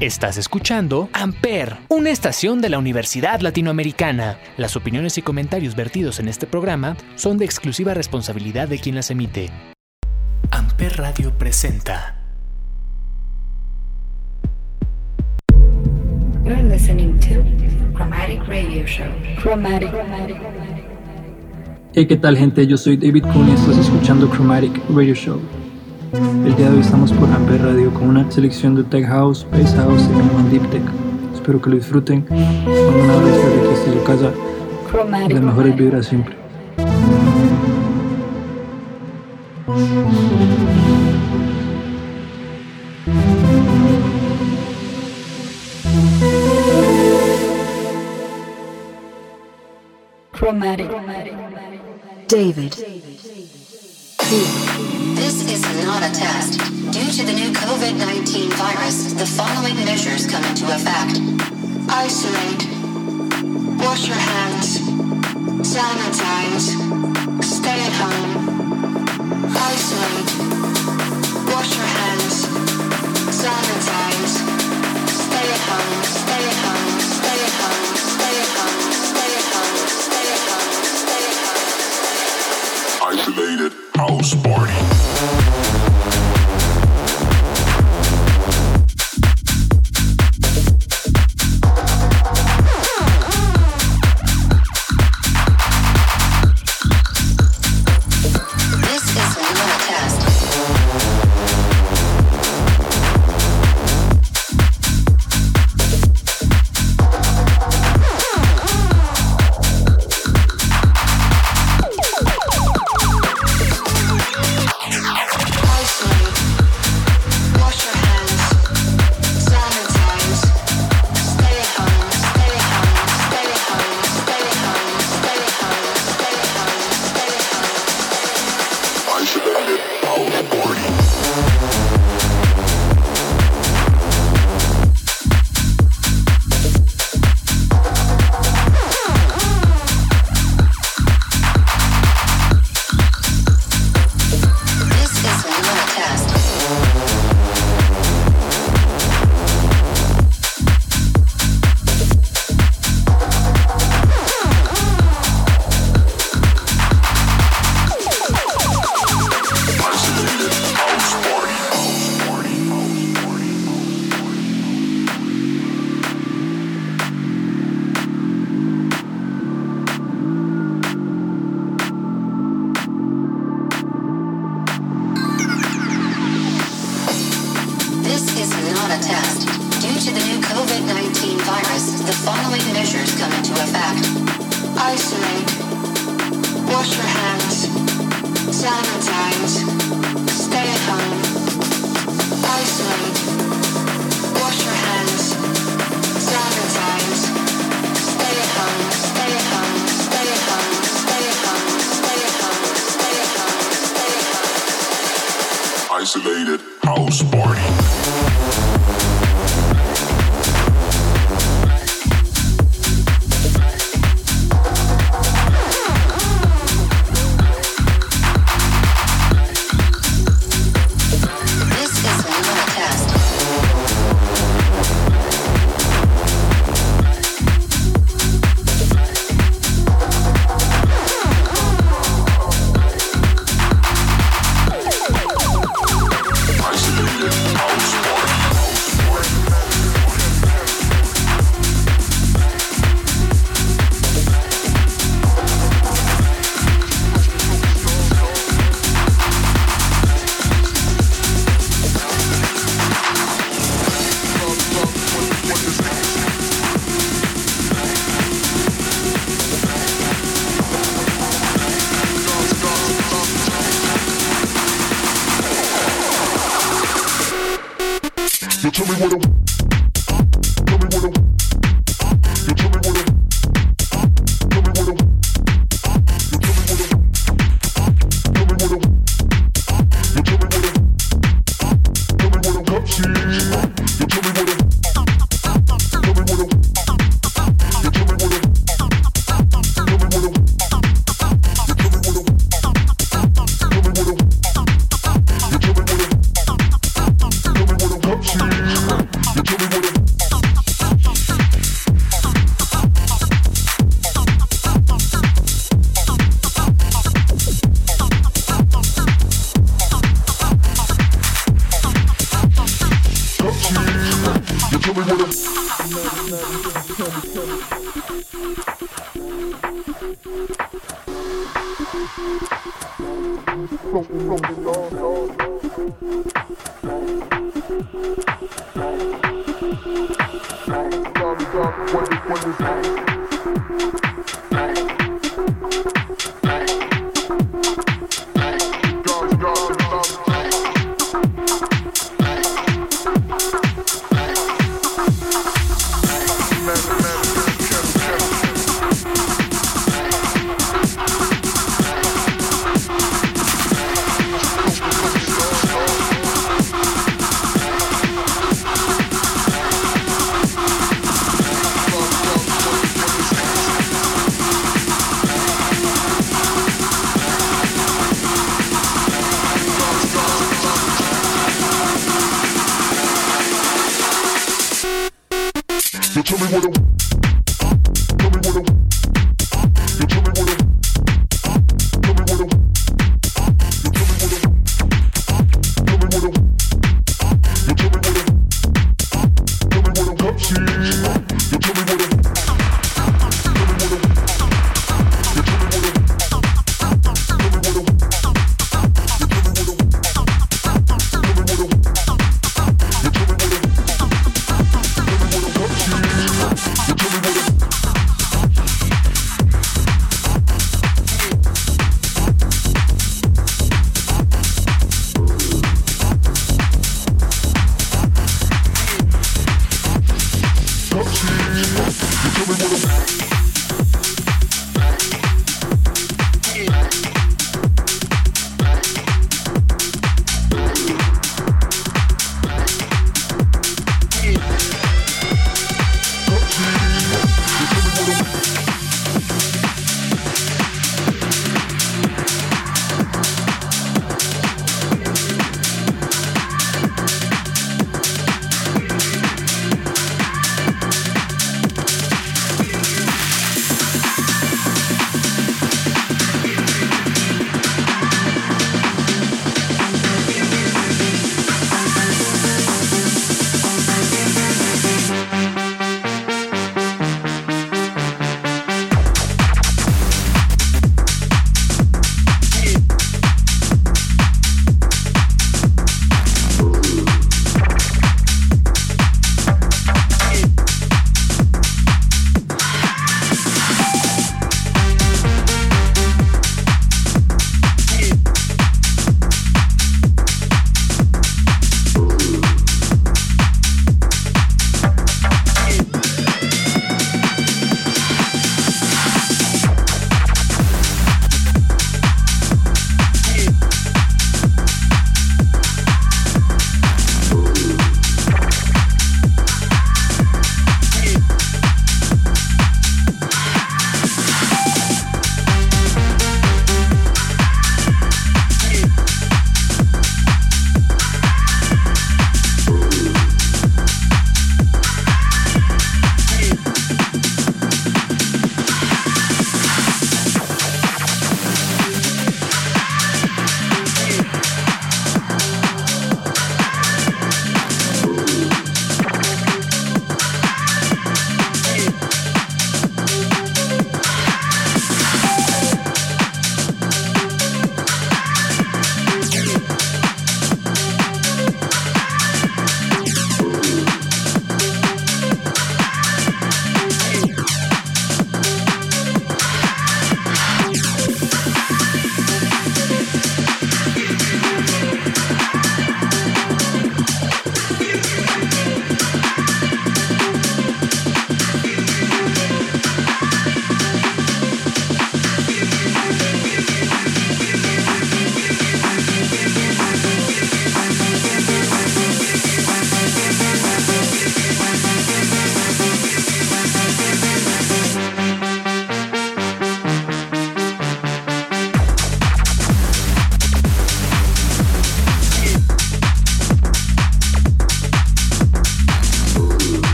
Estás escuchando Amper, una estación de la Universidad Latinoamericana. Las opiniones y comentarios vertidos en este programa son de exclusiva responsabilidad de quien las emite. Amper Radio presenta. You're listening to Chromatic Radio Show. Chromatic. Hey, ¿qué tal gente? Yo soy David Kuhn y estás escuchando Chromatic Radio Show. El día de hoy estamos por Amper Radio con una selección de Tech House, Bass House y Deep Tech. Espero que lo disfruten. Un abrazo desde que esté su casa. Chromatic. Las mejores vibras siempre. Chromatic. David. This is not a test. Due to the new COVID 19 virus, the following measures come into effect isolate, wash your hands, sanitize, stay at home. Isolate, wash your hands, sanitize, stay at home, stay at home, stay at home, stay at home, stay at home, stay at home, stay at home. Isolated house party.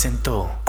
Presentó